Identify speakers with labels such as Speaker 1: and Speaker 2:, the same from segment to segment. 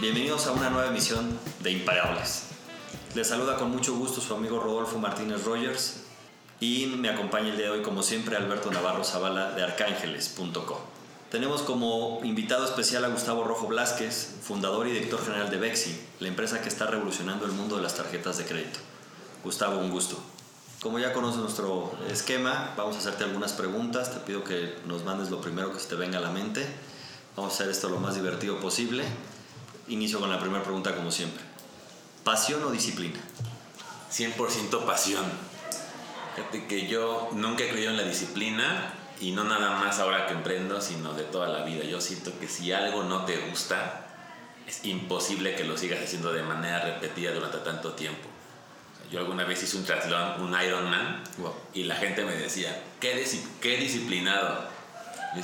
Speaker 1: Bienvenidos a una nueva emisión de Imparables. Les saluda con mucho gusto su amigo Rodolfo Martínez Rogers y me acompaña el día de hoy como siempre Alberto Navarro Zavala de arcángeles.com. Tenemos como invitado especial a Gustavo Rojo Blasquez, fundador y director general de Bexi, la empresa que está revolucionando el mundo de las tarjetas de crédito. Gustavo, un gusto. Como ya conoces nuestro esquema, vamos a hacerte algunas preguntas. Te pido que nos mandes lo primero que se te venga a la mente. Vamos a hacer esto lo más divertido posible. Inicio con la primera pregunta como siempre. ¿Pasión o disciplina?
Speaker 2: 100% pasión. Fíjate que yo nunca he creído en la disciplina y no nada más ahora que emprendo, sino de toda la vida. Yo siento que si algo no te gusta, es imposible que lo sigas haciendo de manera repetida durante tanto tiempo. Yo alguna vez hice un triatlón, un Ironman,
Speaker 1: Wow.
Speaker 2: y la gente me decía, qué, qué disciplinado.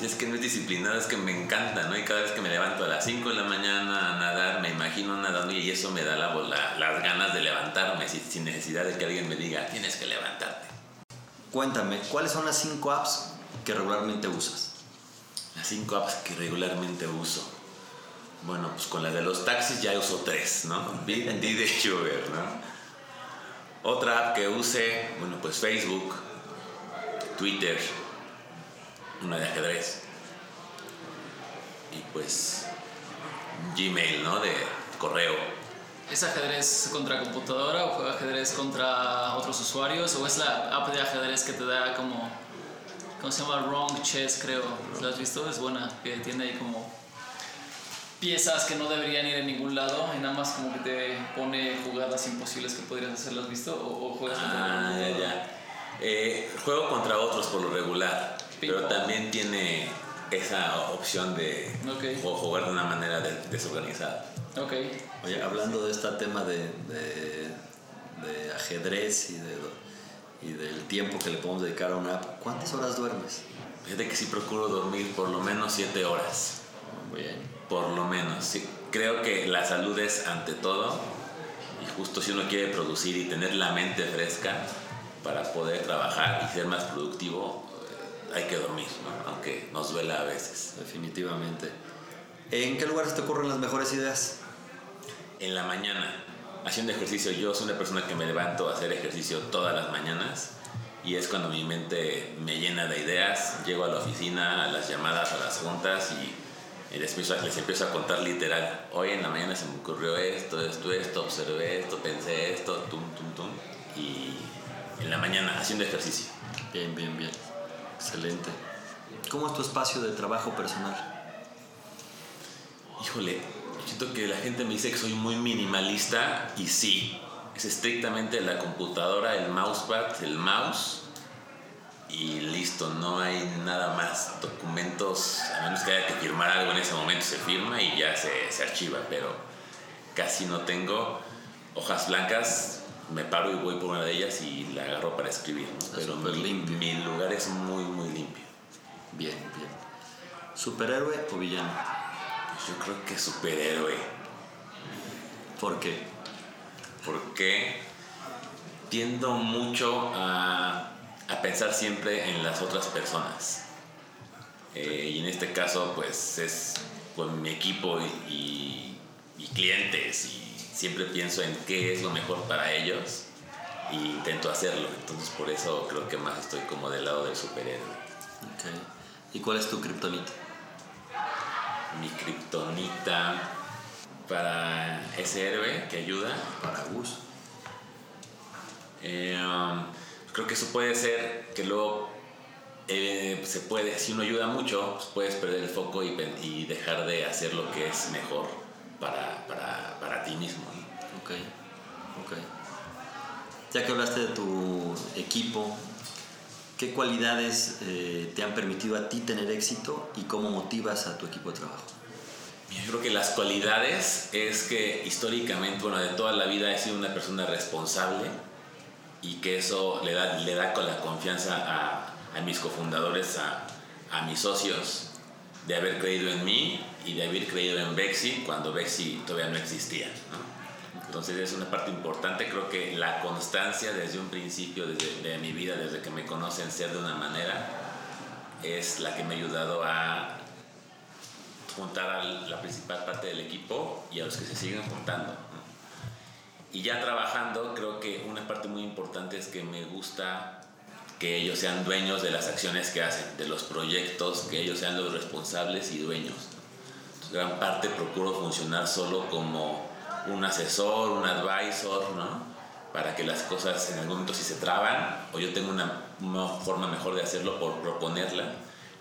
Speaker 2: Es que no es disciplinado, es que me encanta, ¿no? Y cada vez que me levanto a las 5 de la mañana a nadar, me imagino nadando y eso me da la, la- las ganas de levantarme sin, sin necesidad de que alguien me diga, tienes que levantarte.
Speaker 1: Cuéntame, ¿cuáles son las cinco apps que regularmente usas?
Speaker 2: Las cinco apps que regularmente uso. Bueno, pues con la de los taxis ya uso tres, ¿no? Bit, Didi y Uber, ¿no? Otra app que use, bueno, pues Facebook, Twitter, una de ajedrez. Y pues Gmail, ¿no? De correo.
Speaker 3: ¿Es ajedrez contra computadora o juega ajedrez contra otros usuarios? ¿O es la app de ajedrez que te da como. ¿Cómo se llama? Wrong Chess, creo. ¿La has visto? Es buena. Que tiene ahí como. Piezas que no deberían ir en ningún lado y nada más como que te pone jugadas imposibles que podrías hacer. ¿Las has visto? ¿O, o juegas contra
Speaker 2: Ah, ya,
Speaker 3: computadora?
Speaker 2: ya. Eh, juego contra otros por lo regular, pero también tiene esa opción de
Speaker 3: Ok.
Speaker 2: ju- jugar de una manera de- desorganizada.
Speaker 3: Ok.
Speaker 1: Oye, hablando de este tema de, de- de ajedrez y, de, y del tiempo que le podemos dedicar a una app, ¿cuántas horas duermes?
Speaker 2: Fíjate que sí procuro dormir por lo menos 7 horas.
Speaker 1: Muy bien.
Speaker 2: Por lo menos. Sí. Creo que la salud es ante todo. Y justo si uno quiere producir y tener la mente fresca para poder trabajar y ser más productivo, hay que dormir, ¿no? aunque nos duela a veces.
Speaker 1: Definitivamente. ¿En qué lugares te ocurren las mejores ideas?
Speaker 2: En la mañana, haciendo ejercicio, yo soy una persona que me levanto a hacer ejercicio todas las mañanas y es cuando mi mente me llena de ideas. Llego a la oficina, a las llamadas, a las juntas y, les, empiezo, les empiezo a contar literal. Hoy en la mañana se me ocurrió esto, esto, esto, observé esto, pensé esto, tum, tum, tum. Y en la mañana haciendo ejercicio.
Speaker 1: Bien, bien, bien. Excelente. ¿Cómo es tu espacio de trabajo personal?
Speaker 2: Híjole, siento que la gente me dice que soy muy minimalista y sí, es estrictamente la computadora, el mousepad, el mouse y listo, no hay nada más. Documentos, a menos que haya que firmar algo en ese momento se firma y ya se, se archiva, pero casi no tengo hojas blancas. Me paro y voy por una de ellas y la agarro para escribir, ¿no? Pero mi,
Speaker 1: limpio.
Speaker 2: mi lugar es muy, muy limpio.
Speaker 1: Bien, bien. ¿Superhéroe o villano?
Speaker 2: Pues yo creo que superhéroe.
Speaker 1: ¿Por qué?
Speaker 2: porque tiendo mucho a, a pensar siempre en las otras personas. Eh, y en este caso, pues es con mi equipo y, y- y clientes y siempre pienso en qué es lo mejor para ellos e intento hacerlo. Entonces por eso creo que más estoy como del lado del superhéroe.
Speaker 1: ¿Y cuál es tu kriptonita?
Speaker 2: Mi kriptonita para ese héroe que ayuda
Speaker 1: Para Gus.
Speaker 2: Eh, um, creo que eso puede ser que luego eh, se puede, si uno ayuda mucho, pues puedes perder el foco y, y dejar de hacer lo que es mejor para, para, para ti mismo.
Speaker 1: Ok, ok. Ya que hablaste de tu equipo, ¿qué cualidades eh, te han permitido a ti tener éxito y cómo motivas a tu equipo de trabajo?
Speaker 2: Yo creo que las cualidades es que históricamente, bueno, de toda la vida he sido una persona responsable y que eso le da, le da con la confianza a, a mis cofundadores, a, a mis socios, de haber creído en mí y de haber creído en Bexi cuando Bexi todavía no existía. ¿no? Entonces es una parte importante, creo que la constancia desde un principio desde, de mi vida, desde que me conocen ser de una manera, es la que me ha ayudado a juntar a la principal parte del equipo y a los que se siguen juntando. Y ya trabajando, creo que una parte muy importante es que me gusta que ellos sean dueños de las acciones que hacen, de los proyectos, que ellos sean los responsables y dueños. Gran parte procuro funcionar solo como un asesor, un advisor, ¿no? Para que las cosas en algún momento si se traban, o yo tengo una, una forma mejor de hacerlo por proponerla,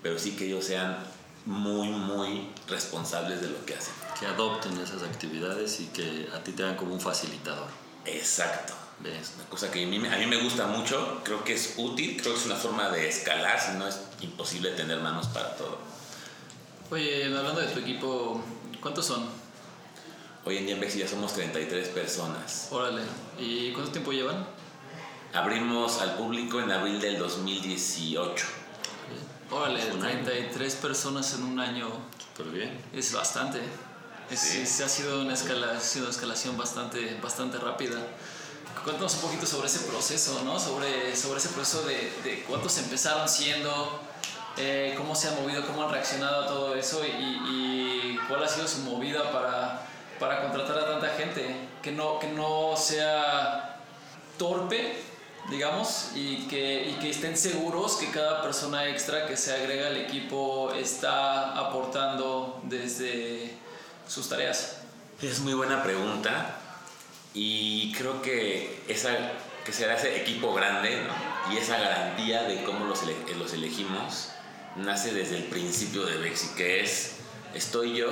Speaker 2: pero sí que ellos sean muy, muy responsables de lo que hacen.
Speaker 1: Que adopten esas actividades y que a ti te hagan como un facilitador.
Speaker 2: Exacto. Es una cosa que a mí, a mí me gusta mucho, creo que es útil, creo que es una forma de escalar, si no es imposible tener manos para todo.
Speaker 3: Oye, hablando de tu equipo, ¿cuántos son?
Speaker 2: Hoy en día en Bexi ya somos 33 personas.
Speaker 3: Órale, ¿y cuánto tiempo llevan?
Speaker 2: Abrimos al público en abril del 2018.
Speaker 3: Órale, 33 personas en un año.
Speaker 1: Súper bien.
Speaker 3: Es bastante. Es, ha sido una, escala, sido una escalación bastante, bastante rápida. Cuéntanos un poquito sobre ese proceso, ¿no? Sobre, sobre ese proceso de, de cuántos empezaron siendo, eh, cómo se han movido, cómo han reaccionado a todo eso y, cuál ha sido su movida para, para contratar a tanta gente. Que no, que no sea torpe, digamos, y que, que estén seguros que cada persona extra que se agrega al equipo está aportando desde sus tareas?
Speaker 2: Es muy buena pregunta y creo que esa que será ese equipo grande y esa garantía de cómo los, los elegimos nace desde el principio de Bexi, que es estoy yo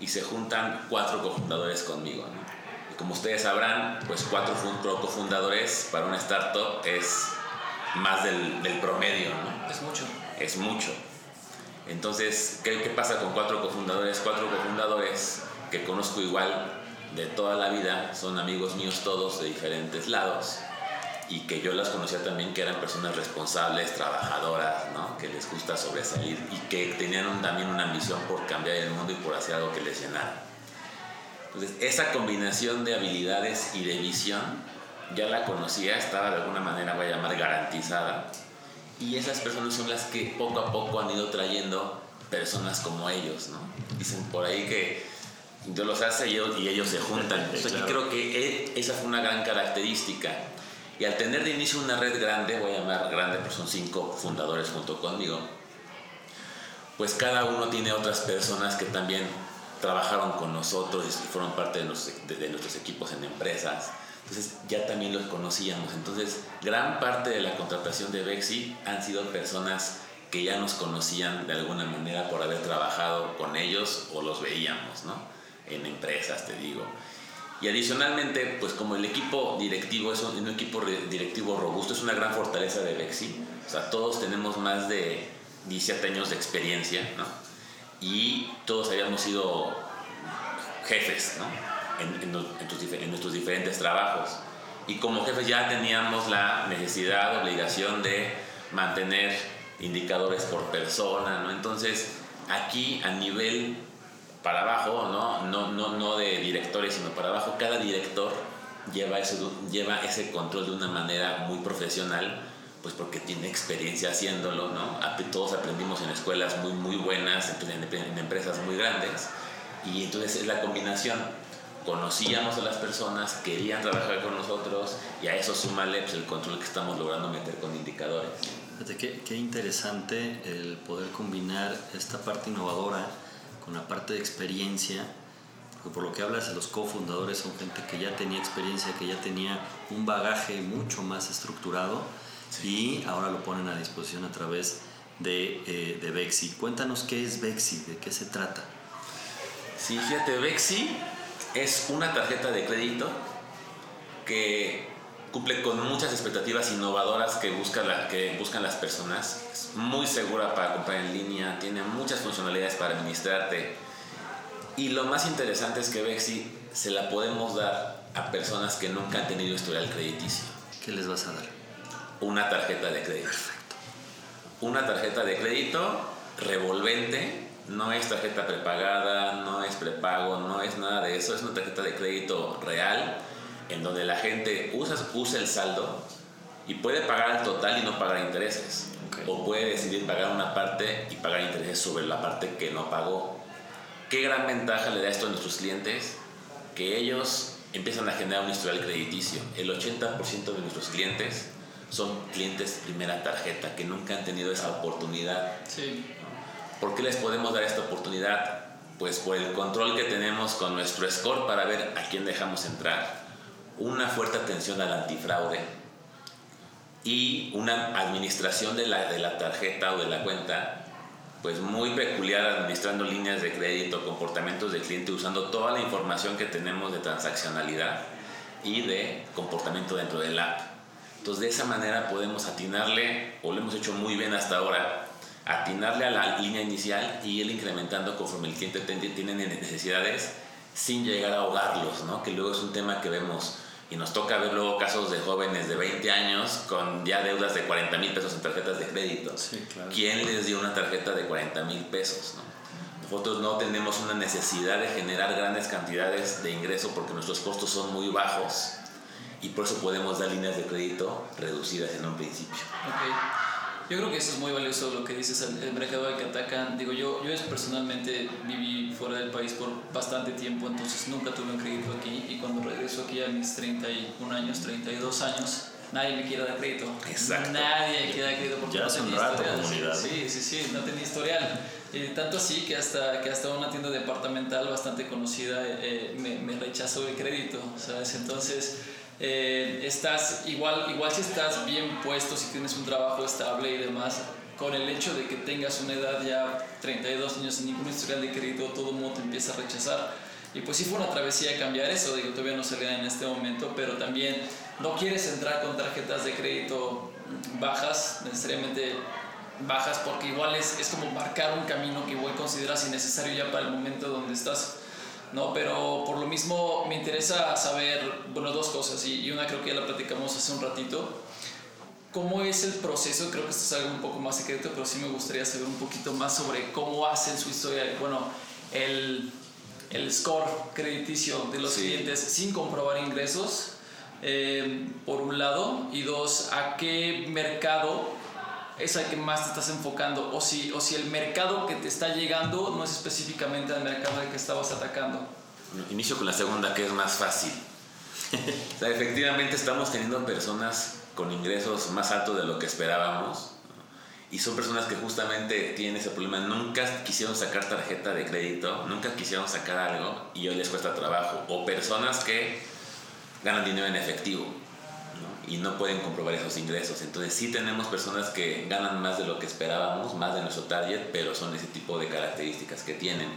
Speaker 2: y se juntan cuatro cofundadores conmigo. ¿no? como ustedes sabrán, pues cuatro cofundadores para una startup es más del, del, promedio, ¿no?
Speaker 3: Es mucho.
Speaker 2: Es mucho. Entonces, ¿qué, ¿qué pasa con cuatro cofundadores? Cuatro cofundadores que conozco igual de toda la vida, son amigos míos todos de diferentes lados y que yo las conocía también que eran personas responsables, trabajadoras, ¿no? que les gusta sobresalir y que tenían también una misión por cambiar el mundo y por hacer algo que les llenara. Entonces, esa combinación de habilidades y de visión ya la conocía, estaba de alguna manera, voy a llamar, garantizada. Y esas personas son las que poco a poco han ido trayendo personas como ellos, ¿no? Dicen por ahí que Dios los hace y ellos, se juntan. Entonces, aquí creo que e, esa fue una gran característica. Y al tener de inicio una red grande, voy a llamar grande, porque son cinco fundadores junto conmigo, pues cada uno tiene otras personas que también trabajaron con nosotros y fueron parte de, nuestros equipos en empresas. Entonces ya también los conocíamos. Entonces gran parte de la contratación de Bexi han sido personas que ya nos conocían de alguna manera por haber trabajado con ellos o los veíamos, ¿no? En empresas, te digo. Y adicionalmente, pues como el equipo directivo es un, un equipo directivo robusto, es una gran fortaleza de Bexi. O sea, todos tenemos más de 17 años de experiencia, ¿no? y todos habíamos sido jefes en, nuestros diferentes trabajos. Y como jefes ya teníamos la necesidad, obligación de mantener indicadores por persona, ¿no? Entonces, aquí a nivel para abajo, ¿no? No, no, no de directores, sino para abajo, cada director lleva, lleva ese control de una manera muy profesional pues porque tiene experiencia haciéndolo, ¿no? Todos aprendimos en escuelas muy, muy buenas, en, empresas muy grandes, y entonces es la combinación. Conocíamos a las personas, querían trabajar con nosotros, y a eso súmale pues, el control que estamos logrando meter con indicadores.
Speaker 1: Fíjate, qué, qué interesante el poder combinar esta parte innovadora con la parte de experiencia, porque por lo que hablas, los cofundadores son gente que ya tenía experiencia, que ya tenía un bagaje mucho más estructurado y ahora lo ponen a disposición a través de, eh, de Bexi. Cuéntanos qué es Bexi, de qué se trata.
Speaker 2: Sí, fíjate, Bexi es una tarjeta de crédito que cumple con muchas expectativas innovadoras que, busca la, que buscan las personas. Es muy segura para comprar en línea, tiene muchas funcionalidades para administrarte. Y lo más interesante es que Bexi se la podemos dar a personas que nunca han tenido historial crediticio.
Speaker 1: ¿Qué les vas a dar?
Speaker 2: una tarjeta de crédito. Una tarjeta de crédito revolvente, no es tarjeta prepagada, no es prepago, no es nada de eso, es una tarjeta de crédito real en donde la gente usa, usa el saldo y puede pagar al total y no pagar intereses. O puede decidir pagar una parte y pagar intereses sobre la parte que no pagó. ¿Qué gran ventaja le da esto a nuestros clientes? Que ellos empiezan a generar un historial crediticio. El 80% de nuestros clientes son clientes primera tarjeta, que nunca han tenido esa oportunidad.
Speaker 3: Sí.
Speaker 2: ¿Por qué les podemos dar esta oportunidad? Pues por el control que tenemos con nuestro score para ver a quién dejamos entrar, una fuerte atención al antifraude y una administración de la, de la tarjeta o de la cuenta pues muy peculiar administrando líneas de crédito, comportamientos del cliente, usando toda la información que tenemos de transaccionalidad y de comportamiento dentro del app. Entonces de esa manera podemos atinarle, o lo hemos hecho muy bien hasta ahora, atinarle a la línea inicial y ir incrementando conforme el cliente tiene necesidades sin llegar a ahogarlos, ¿no? que luego es un tema que vemos y nos toca ver luego casos de jóvenes de 20 años con ya deudas de 40 mil pesos en tarjetas de crédito. ¿Quién les dio una tarjeta de 40 mil pesos? Nosotros no tenemos una necesidad de generar grandes cantidades de ingreso porque nuestros costos son muy bajos y por eso podemos dar líneas de crédito reducidas en un principio.
Speaker 3: Yo creo que eso es muy valioso lo que dices, el, mercado al que atacan. Digo, yo, yo personalmente viví fuera del país por bastante tiempo, entonces nunca tuve un crédito aquí y cuando regreso aquí a mis 31 años, 32 años, nadie me quiere dar crédito.
Speaker 2: Exacto.
Speaker 3: Nadie me quiere dar crédito porque
Speaker 1: ya
Speaker 3: no
Speaker 1: tenía
Speaker 3: historial. Sí, sí, sí, no tenía historial. Eh, tanto así que hasta, que hasta una tienda departamental bastante conocida eh, me, me, rechazó el crédito, ¿sabes? Entonces eh, estás igual, igual si estás bien puesto, si tienes un trabajo estable y demás, con el hecho de que tengas una edad ya 32 años sin ningún historial de crédito, todo el mundo te empieza a rechazar. Y pues sí fue una travesía cambiar eso, digo, todavía no se en este momento, pero también no quieres entrar con tarjetas de crédito bajas, necesariamente bajas, porque igual es, es como marcar un camino que igual consideras innecesario ya para el momento donde estás ¿no? Pero por lo mismo me interesa saber, bueno, dos cosas, y, una creo que ya la platicamos hace un ratito. ¿Cómo es el proceso? Creo que esto es algo un poco más secreto, pero sí me gustaría saber un poquito más sobre cómo hacen su historia, bueno, el, el score crediticio de los clientes sin comprobar ingresos, eh, por un lado, y dos, a qué mercado es al que más te estás enfocando o si, o si el mercado que te está llegando no es específicamente el mercado al que estabas atacando.
Speaker 2: inicio con la segunda que es más fácil. o sea, efectivamente estamos teniendo personas con ingresos más altos de lo que esperábamos y son personas que justamente tienen ese problema, nunca quisieron sacar tarjeta de crédito, nunca quisieron sacar algo y hoy les cuesta trabajo o personas que ganan dinero en efectivo y no pueden comprobar esos ingresos. Entonces sí tenemos personas que ganan más de lo que esperábamos, más de nuestro target, pero son ese tipo de características que tienen.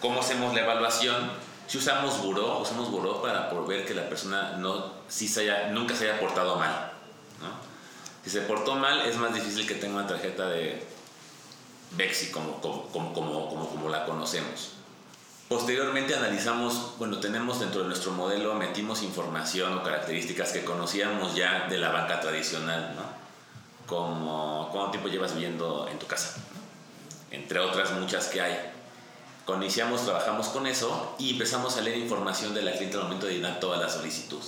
Speaker 2: ¿Cómo hacemos la evaluación? Si usamos buró, usamos buró para por ver que la persona no, si se haya, nunca se haya portado mal. Si se portó mal, es más difícil que tenga una tarjeta de Bexi como, como, como, como, como la conocemos. Posteriormente analizamos, bueno, tenemos dentro de nuestro modelo, metimos información o características que conocíamos ya de la banca tradicional, ¿no? Como cuánto tiempo llevas viviendo en tu casa, entre otras muchas que hay. Cuando iniciamos trabajamos con eso y empezamos a leer información de la cliente al momento de llenar toda la solicitud.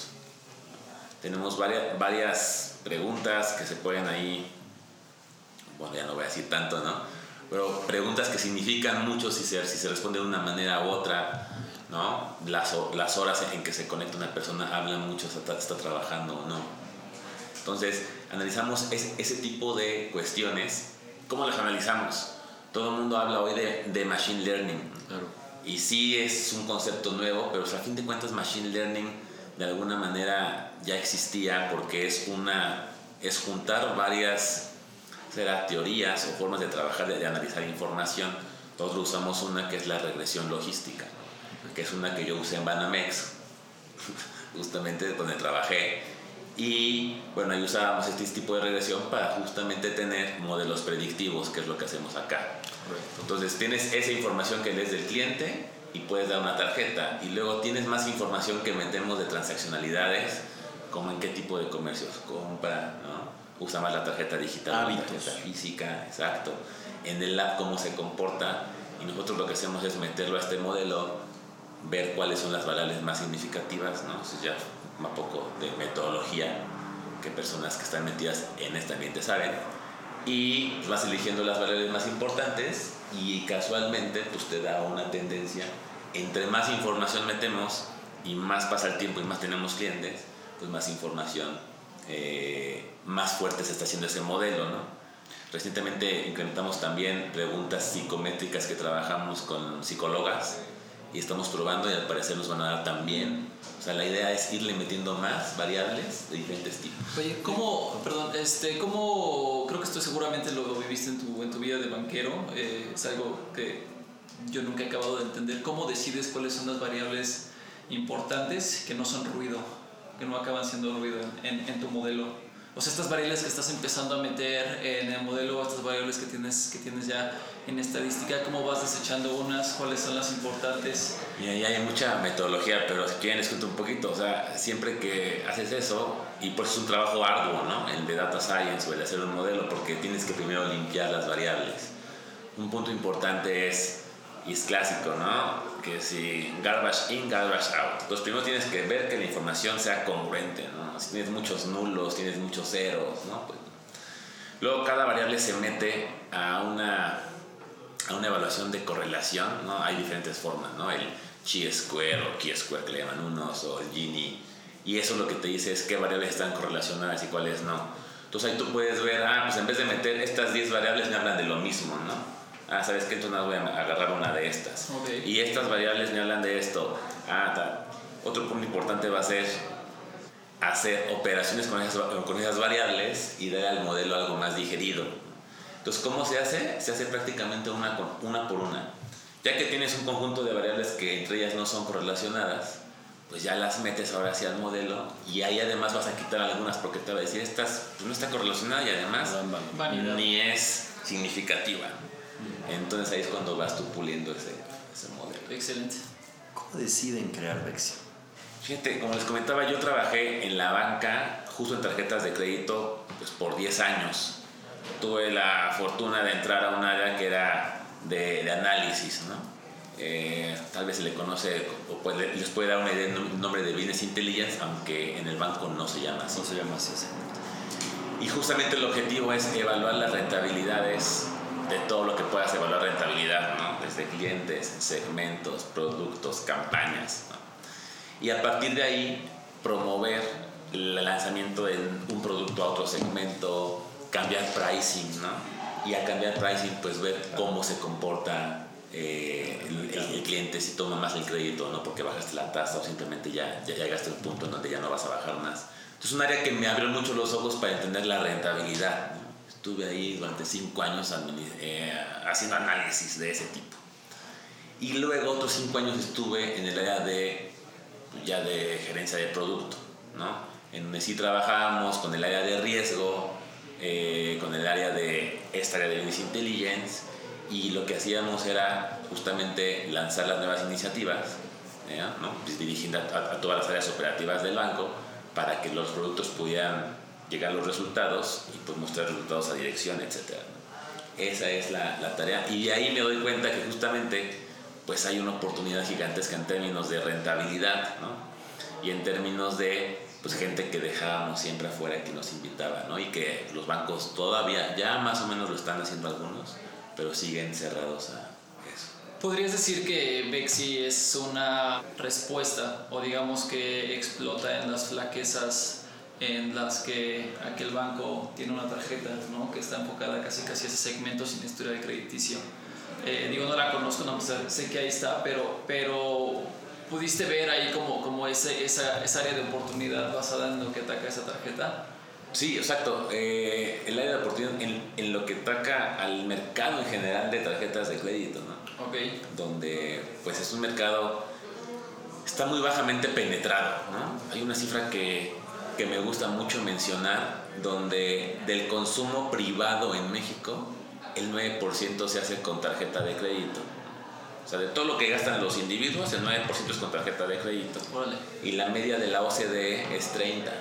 Speaker 2: Tenemos varias, varias preguntas que se pueden ahí, bueno, ya no voy a decir tanto, ¿no? Pero preguntas que significan mucho si se, si se responde de una manera u otra, ¿no? Las, las horas en que se conecta una persona hablan mucho, está, está trabajando o no. Entonces, analizamos ese tipo de cuestiones. ¿Cómo las analizamos? Todo el mundo habla hoy de, de machine learning. Y sí es un concepto nuevo, pero a fin de cuentas machine learning de alguna manera ya existía porque es una es juntar varias será teorías o formas de trabajar, de, analizar información. Nosotros usamos una que es la regresión logística, que es una que yo usé en Banamex, justamente donde trabajé. Y bueno, ahí usábamos este tipo de regresión para justamente tener modelos predictivos, que es lo que hacemos acá. Entonces tienes esa información que lees del cliente y puedes dar una tarjeta. Y luego tienes más información que metemos de transaccionalidades, como en qué tipo de comercios compra, ¿no? Usa más la tarjeta digital, la tarjeta física, exacto. En el app cómo se comporta y nosotros lo que hacemos es meterlo a este modelo, ver cuáles son las variables más significativas, ¿no? Eso ya un poco de metodología que personas que están metidas en este ambiente saben y pues, vas eligiendo las variables más importantes y casualmente pues te da una tendencia. Entre más información metemos y más pasa el tiempo y más tenemos clientes, pues más información, eh, más fuerte se está haciendo ese modelo, ¿no? Recientemente incrementamos también preguntas psicométricas que trabajamos con psicólogas y estamos probando y al parecer nos van a dar también. O sea, la idea es irle metiendo más variables de diferentes tipos.
Speaker 3: Oye, ¿cómo, perdón, este, cómo, creo que esto seguramente lo viviste en tu, en tu vida de banquero, eh, es algo que yo nunca he acabado de entender, ¿cómo decides cuáles son las variables importantes que no son ruido, que no acaban siendo ruido en, en tu modelo? o sea, estas variables que estás empezando a meter en el modelo, estas variables que tienes, que tienes ya en estadística, ¿cómo vas desechando unas? ¿Cuáles son las importantes?
Speaker 2: Y ahí hay mucha metodología, pero si quieren les un poquito. O sea, siempre que haces eso, y pues es un trabajo arduo, ¿no? El de data science o el de hacer un modelo, porque tienes que primero limpiar las variables. Un punto importante es, y es clásico, ¿no? Que si garbage in, garbage out. Entonces primero tienes que ver que la información sea congruente, ¿no? Si tienes muchos nulos, tienes muchos ceros, ¿no? Pues, luego cada variable se mete a una, a una evaluación de correlación, ¿no? Hay diferentes formas, ¿no? El chi-square o chi-square que le llaman unos, o el Gini. Y eso lo que te dice es qué variables están correlacionadas y cuáles no. Entonces ahí tú puedes ver, ah, pues en vez de meter estas 10 variables me hablan de lo mismo, ¿no? Ah, ¿sabes qué? Entonces voy a agarrar una de estas. Y estas variables me hablan de esto. Ah, tal. Otro punto importante va a ser hacer operaciones con esas, con esas variables y dar al modelo algo más digerido. Entonces, ¿cómo se hace? Se hace prácticamente una, una por una. Ya que tienes un conjunto de variables que entre ellas no son correlacionadas, pues ya las metes ahora hacia el modelo y ahí además vas a quitar algunas porque te va a decir, estas pues no está correlacionada y además ni es significativa. Entonces ahí es cuando vas tú puliendo ese, ese modelo.
Speaker 3: Excelente.
Speaker 1: ¿Cómo deciden crear Vexio?
Speaker 2: Fíjate, como les comentaba, yo trabajé en la banca, justo en tarjetas de crédito, pues por 10 años. Tuve la fortuna de entrar a un área que era de, análisis, ¿no? Eh, tal vez se le conoce, o puede, les puede dar una idea un nombre de Business Intelligence, aunque en el banco no se llama así.
Speaker 1: No se llama así,
Speaker 2: Y justamente el objetivo es evaluar las rentabilidades de todo lo que puedas evaluar rentabilidad, ¿no? Desde clientes, segmentos, productos, campañas, ¿no? y a partir de ahí promover el lanzamiento de un producto a otro segmento, cambiar pricing, ¿no? Y a cambiar pricing, pues ver cómo se comporta eh, el, cliente, si toma más el crédito, ¿no? Porque bajaste la tasa o simplemente ya, ya llegaste a un punto en donde ya no vas a bajar más. Entonces, un área que me abrió mucho los ojos para entender la rentabilidad. Estuve ahí durante cinco años eh, haciendo análisis de ese tipo. Y luego otros cinco años estuve en el área de ya de gerencia de producto, ¿no? En donde sí trabajábamos con el área de riesgo, eh, con el área de esta área de business intelligence y lo que hacíamos era justamente lanzar las nuevas iniciativas. ¿no? Pues dirigiendo a, todas las áreas operativas del banco para que los productos pudieran llegar los resultados y pues mostrar resultados a dirección, etc. Esa es la, la tarea y de ahí me doy cuenta que justamente pues hay una oportunidad gigantesca en términos de rentabilidad, ¿no? Y en términos de pues gente que dejábamos siempre afuera que nos invitaba, ¿no? Y que los bancos todavía, ya más o menos lo están haciendo algunos, pero siguen cerrados a eso.
Speaker 3: ¿Podrías decir que Bexi es una respuesta o digamos que explota en las flaquezas en las que aquel banco tiene una tarjeta, ¿no? Que está enfocada casi casi a ese segmento sin historia de crediticio? Eh, digo, no la conozco, no, pues, sé que ahí está, pero, pero pudiste ver ahí como, como ese, esa, esa, área de oportunidad basada en lo que ataca esa tarjeta.
Speaker 2: Sí, exacto. Eh, el área de oportunidad en, en, lo que ataca al mercado en general de tarjetas de crédito, ¿no?
Speaker 3: Ok.
Speaker 2: Donde pues es un mercado, está muy bajamente penetrado, ¿no? Hay una cifra que, que me gusta mucho mencionar, donde del consumo privado en México, el 9% se hace con tarjeta de crédito. O sea, de todo lo que gastan los individuos, el 9% es con tarjeta de crédito. Y la media de la OCDE es 30.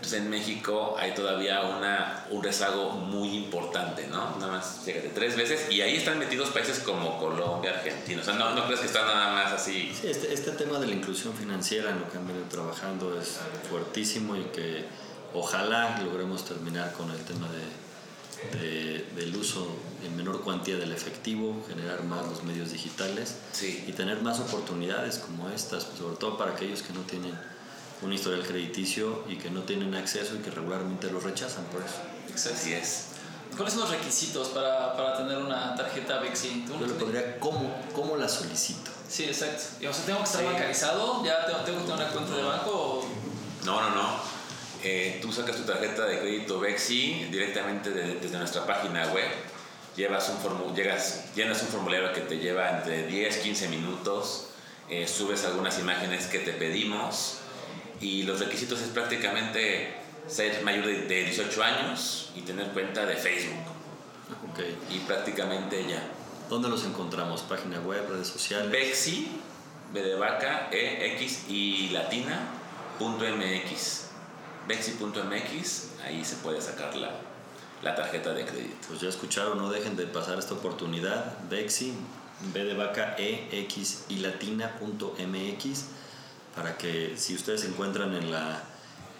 Speaker 2: Entonces en México hay todavía una, un rezago muy importante, ¿no? Nada más, fíjate, tres veces. Y ahí están metidos países como Colombia, Argentina. O sea, no, no crees que está nada más así.
Speaker 1: Sí, este, este tema de la inclusión financiera en lo que han venido trabajando es fuertísimo y que ojalá logremos terminar con el tema de de- del uso en menor cuantía del efectivo, generar más los medios digitales
Speaker 2: Sí.
Speaker 1: y tener más oportunidades como estas, pues, sobre todo para aquellos que no tienen un historial crediticio y que no tienen acceso y que regularmente los rechazan por eso.
Speaker 3: Exacto.
Speaker 2: Así es.
Speaker 3: ¿Cuáles son los requisitos para, para tener una tarjeta Bexi? ¿Tú
Speaker 1: Yo
Speaker 3: no
Speaker 1: le pondría cómo, cómo la solicito.
Speaker 3: Sí, exacto. Y, o sea, ¿tengo que estar
Speaker 2: Sí.
Speaker 3: bancarizado? ¿Ya tengo, tengo que tener una cuenta de banco? O...
Speaker 2: No, no, no. Eh, tú sacas tu tarjeta de crédito Bexi directamente de- desde nuestra página web. Llevas un formu- llegas, llenas un formulario que te lleva entre 10, 15 minutos. eh, subes algunas imágenes que te pedimos. Y los requisitos es prácticamente ser mayor de, de 18 años y tener cuenta de Facebook.
Speaker 1: Ok.
Speaker 2: Y prácticamente ya.
Speaker 1: ¿Dónde los encontramos? Página web, redes sociales.
Speaker 2: Bexi, B de vaca, E, X y latina, punto MX. Bexi.mx, ahí se puede sacar la, la tarjeta de crédito.
Speaker 1: Pues ya escucharon, no dejen de pasar esta oportunidad. Bexi, B de vaca, E, X y latina punto MX para que si ustedes se encuentran en, la,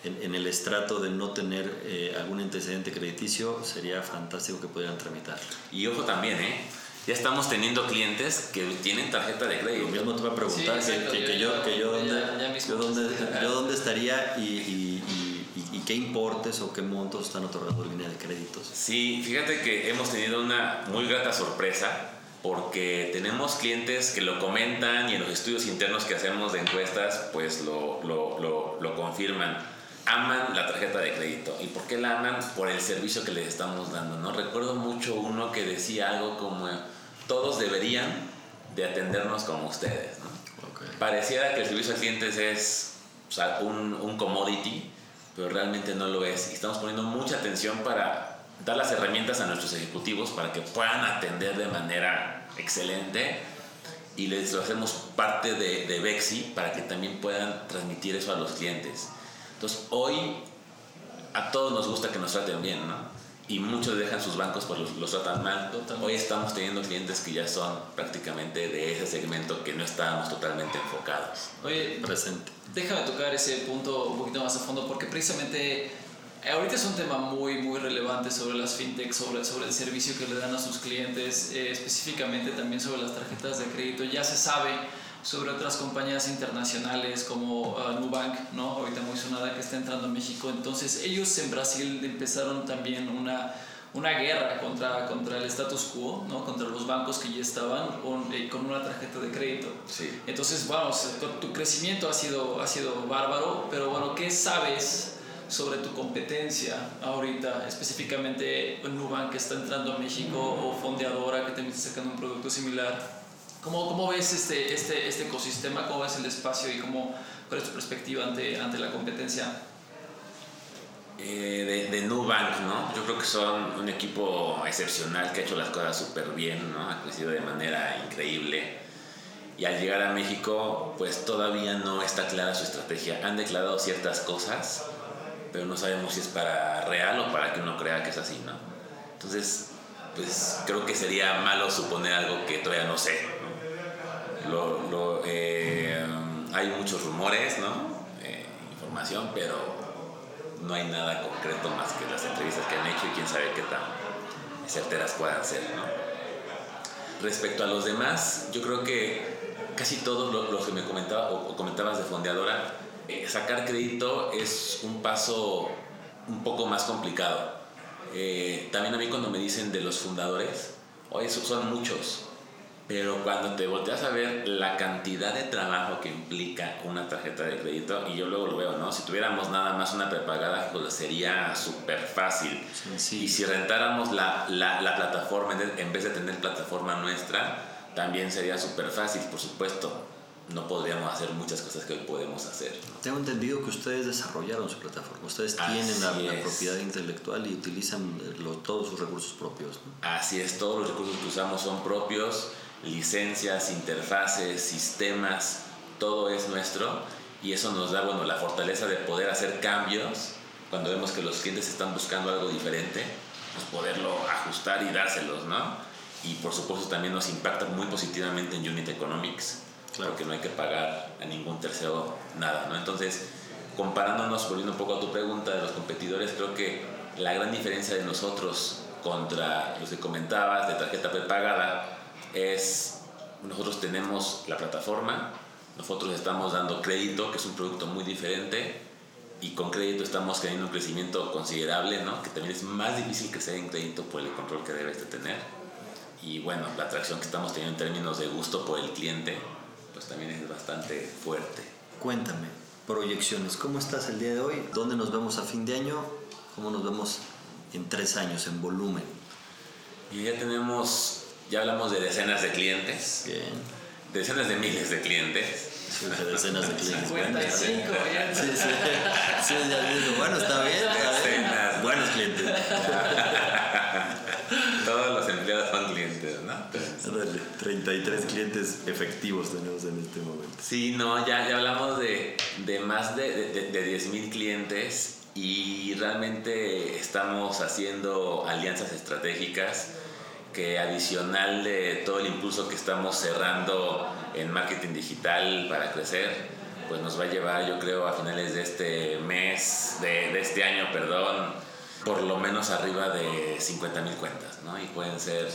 Speaker 1: en, en el estrato de no tener eh, algún antecedente crediticio, sería fantástico que pudieran tramitar.
Speaker 2: Y ojo también, ¿eh? Ya estamos teniendo clientes que tienen tarjeta de
Speaker 1: Lo
Speaker 2: crédito.
Speaker 1: mismo te voy a preguntar
Speaker 3: Sí,
Speaker 1: que,
Speaker 3: exacto,
Speaker 1: que- que
Speaker 3: yo-
Speaker 1: que yo,
Speaker 3: ya-
Speaker 1: dónde,
Speaker 3: ya mismo.
Speaker 1: yo, dónde, yo dónde estaría y, y- y- y- y qué importes o qué montos están otorgando línea de créditos.
Speaker 2: Sí, fíjate que hemos tenido una muy grata sorpresa porque tenemos clientes que lo comentan y en los estudios internos que hacemos de encuestas pues lo, lo, lo, lo confirman. Aman la tarjeta de crédito. ¿Y por qué la aman? Por el servicio que les estamos dando. ¿no? Recuerdo mucho uno que decía algo como todos deberían de atendernos como ustedes. ¿no?
Speaker 1: Ok.
Speaker 2: Pareciera que el servicio al cliente es o sea, un, un commodity, pero realmente no lo es. Y estamos poniendo mucha atención para dar las herramientas a nuestros ejecutivos para que puedan atender de manera excelente y les lo hacemos parte de, de Bexi para que también puedan transmitir eso a los clientes. Entonces, hoy a todos nos gusta que nos traten bien, ¿no? Y muchos dejan sus bancos pues los, los tratan mal.
Speaker 3: Totalmente.
Speaker 2: Hoy estamos teniendo clientes que ya son prácticamente de ese segmento que no estábamos totalmente enfocados.
Speaker 3: Oye,
Speaker 1: Presente.
Speaker 3: déjame tocar ese punto un poquito más a fondo porque precisamente ahorita es un tema muy muy relevante sobre las fintechs, sobre, sobre el servicio que le dan a sus clientes, eh, específicamente también sobre las tarjetas de crédito. Ya se sabe sobre otras compañías internacionales como ah, Nubank, ¿no? ahorita muy sonada que está entrando a México. Entonces ellos en Brasil empezaron también una, una guerra contra, contra el status quo, ¿no? contra los bancos que ya estaban con, eh, con una tarjeta de crédito.
Speaker 2: Sí.
Speaker 3: Entonces, vamos, tu, tu crecimiento ha sido, ha sido bárbaro, pero bueno, ¿qué sabes sobre tu competencia ahorita? Específicamente Nubank que está entrando a México o Fondeadora que también está sacando un producto similar. ¿Cómo, cómo ves este, este, este ecosistema? ¿Cómo ves el espacio y cómo, cuál es tu perspectiva ante, ante la competencia?
Speaker 2: Eh, de, de Nubank, ¿no? Yo creo que son un equipo excepcional que ha hecho las cosas súper bien, ¿no? Ha crecido de manera increíble. Y al llegar a México, pues todavía no está clara su estrategia. Han declarado ciertas cosas, pero no sabemos si es para real o para que uno crea que es así, ¿no? Entonces, pues creo que sería malo suponer algo que todavía no sé, ¿no? Lo, lo, eh, hay muchos rumores, ¿no? Eh, información, pero no hay nada concreto más que las entrevistas que han hecho y quién sabe qué tan certeras puedan ser, ¿no? Respecto a los demás, yo creo que casi todos lo- los que me comentaba o, o comentabas de fondeadora, eh, sacar crédito es un paso un poco más complicado. Eh, también a mí cuando me dicen de los fundadores, hoy son muchos, pero cuando te volteas a ver la cantidad de trabajo que implica una tarjeta de crédito, y yo luego lo veo, ¿no? Si tuviéramos nada más una prepagada, pues sería súper fácil. Y si rentáramos la, la, la plataforma en vez de tener plataforma nuestra, también sería súper fácil, por supuesto. No podríamos hacer muchas cosas que hoy podemos hacer. ¿no?
Speaker 1: Tengo entendido que ustedes desarrollaron su plataforma. Ustedes tienen la, propiedad intelectual y utilizan eh, lo- todos sus recursos propios. ¿no?
Speaker 2: Así es, todos los recursos que usamos son propios, licencias, interfaces, sistemas, todo es nuestro y eso nos da bueno, la fortaleza de poder hacer cambios cuando vemos que los clientes están buscando algo diferente, pues poderlo ajustar y dárselos, ¿no? Y por supuesto también nos impacta muy positivamente en Unit Economics,
Speaker 1: Claro.
Speaker 2: porque no hay que pagar a ningún tercero nada, ¿no? Entonces, comparándonos, volviendo un poco a tu pregunta de los competidores, creo que la gran diferencia de nosotros contra los que comentabas de tarjeta prepagada es, nosotros tenemos la plataforma, nosotros estamos dando crédito, que es un producto muy diferente, y con crédito estamos teniendo un crecimiento considerable, ¿no? que también es más difícil sea en crédito por el control que debes de tener. Y bueno, la atracción que estamos teniendo en términos de gusto por el cliente, pues también es bastante fuerte.
Speaker 1: Cuéntame, proyecciones, ¿cómo estás el día de hoy? ¿Dónde nos vemos a fin de año? ¿Cómo nos vemos en tres años en volumen?
Speaker 2: Y ya tenemos, ya hablamos de decenas de clientes.
Speaker 1: Bien.
Speaker 2: Decenas de miles de clientes.
Speaker 1: Sí, de decenas de clientes.
Speaker 3: 55, ya.
Speaker 1: Sí, sí. Sí, ya digo, bueno, está bien. está bien.
Speaker 2: Decenas.
Speaker 1: Buenos clientes.
Speaker 2: Todos los empleados son clientes, ¿no?
Speaker 1: Ándale, 33 clientes efectivos tenemos en este momento.
Speaker 2: Sí, no, ya, ya hablamos de, de más de, de, de 10.000 clientes y realmente estamos haciendo alianzas estratégicas que adicional de todo el impulso que estamos cerrando en marketing digital para crecer, pues nos va a llevar yo creo a finales de este mes, de, de este año, perdón, por lo menos arriba de 50 mil cuentas, ¿no? Y pueden ser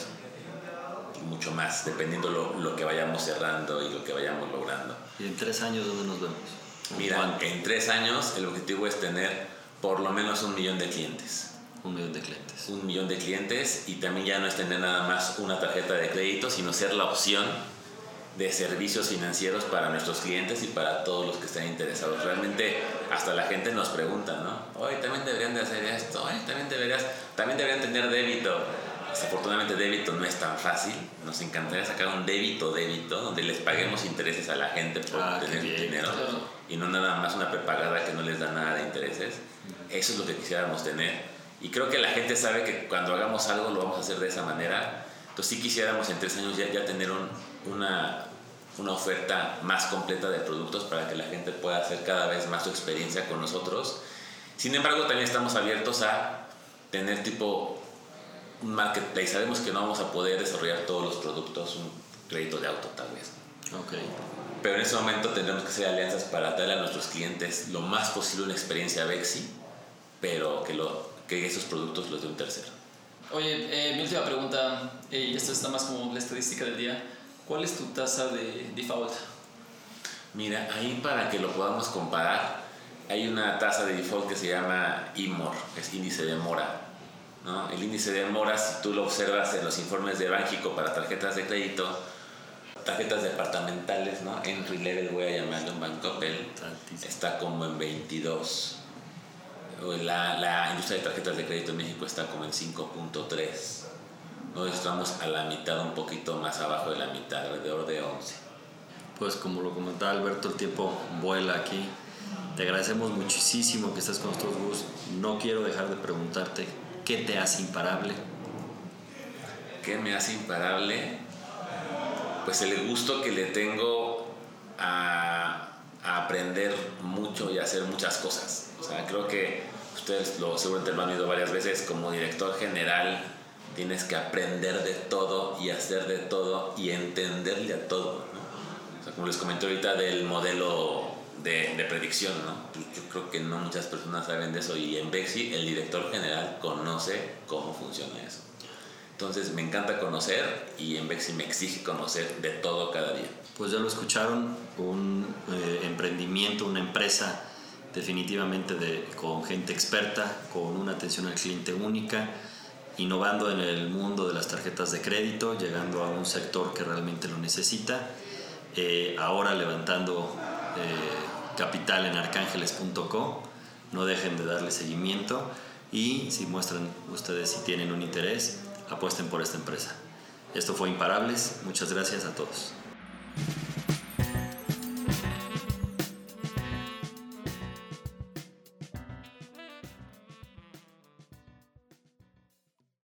Speaker 2: mucho más, dependiendo lo, lo que vayamos cerrando y lo que vayamos logrando.
Speaker 1: ¿Y en tres años dónde nos vemos?
Speaker 2: Mira,
Speaker 1: ¿Cuánto?
Speaker 2: en tres años el objetivo es tener por lo menos un millón de clientes.
Speaker 1: Un millón de clientes.
Speaker 2: Un millón de clientes y también ya no es tener nada más una tarjeta de crédito, sino ser la opción de servicios financieros para nuestros clientes y para todos los que estén interesados. Realmente hasta la gente nos pregunta, ¿no? Oye, también deberían de hacer esto, oye, también deberías, también deberían tener débito. Desafortunadamente débito no es tan fácil. Nos encantaría sacar un débito débito donde les paguemos intereses a la gente por
Speaker 1: Ah,
Speaker 2: tener
Speaker 1: bien,
Speaker 2: dinero
Speaker 3: claro.
Speaker 2: y no nada más una prepagada que no les da nada de intereses. Eso es lo que quisiéramos tener. Y creo que la gente sabe que cuando hagamos algo lo vamos a hacer de esa manera. Entonces sí quisiéramos en tres años ya, ya tener un- una, una oferta más completa de productos para que la gente pueda hacer cada vez más su experiencia con nosotros. Sin embargo, también estamos abiertos a tener tipo un marketplace. Sabemos que no vamos a poder desarrollar todos los productos, un crédito de auto tal vez.
Speaker 1: Ok.
Speaker 2: Pero en ese momento tendremos que hacer alianzas para darle a nuestros clientes lo más posible una experiencia Bexi, pero que, lo, que esos productos los de un tercero.
Speaker 3: Oye, eh, mi última pregunta, eh, y esto está más como la estadística del día. ¿Cuál es tu tasa de default?
Speaker 2: Mira, ahí para que lo podamos comparar, hay una tasa de default que se llama IMOR, es índice de mora. ¿No? El índice de mora, si tú lo observas en los informes de Banjico para tarjetas de crédito, tarjetas departamentales, ¿no? entry level voy a llamarlo en Bancoppel,
Speaker 1: Tantísimo.
Speaker 2: está como en 22. O La, la industria de tarjetas de crédito en México está como en 5.3. Nosotros estamos a la mitad, un poquito más abajo de la mitad, alrededor de 11.
Speaker 1: Pues como lo comentaba Alberto, el tiempo vuela aquí. Te agradecemos muchísimo que estés con nosotros, Gus. No quiero dejar de preguntarte qué te hace imparable.
Speaker 2: ¿Qué me hace imparable? Pues el gusto que le tengo a, aprender mucho y a hacer muchas cosas. O sea, creo que ustedes lo seguramente lo han oído varias veces, como director general tienes que aprender de todo y hacer de todo y entenderle a todo. O sea, como les comenté ahorita del modelo de, de predicción, ¿no? Pues yo creo que no muchas personas saben de eso y en Bexi el director general conoce cómo funciona eso. Entonces me encanta conocer y en Bexi me exige conocer de todo cada día.
Speaker 1: Pues ya lo escucharon, un eh, emprendimiento, una empresa definitivamente de, con gente experta, con una atención al cliente única, innovando en el mundo de las tarjetas de crédito, llegando a un sector que realmente lo necesita, eh, ahora levantando eh, capital en arcángeles.co, no dejen de darle seguimiento y si muestran ustedes si tienen un interés, apuesten por esta empresa. Esto fue Imparables, muchas gracias a todos.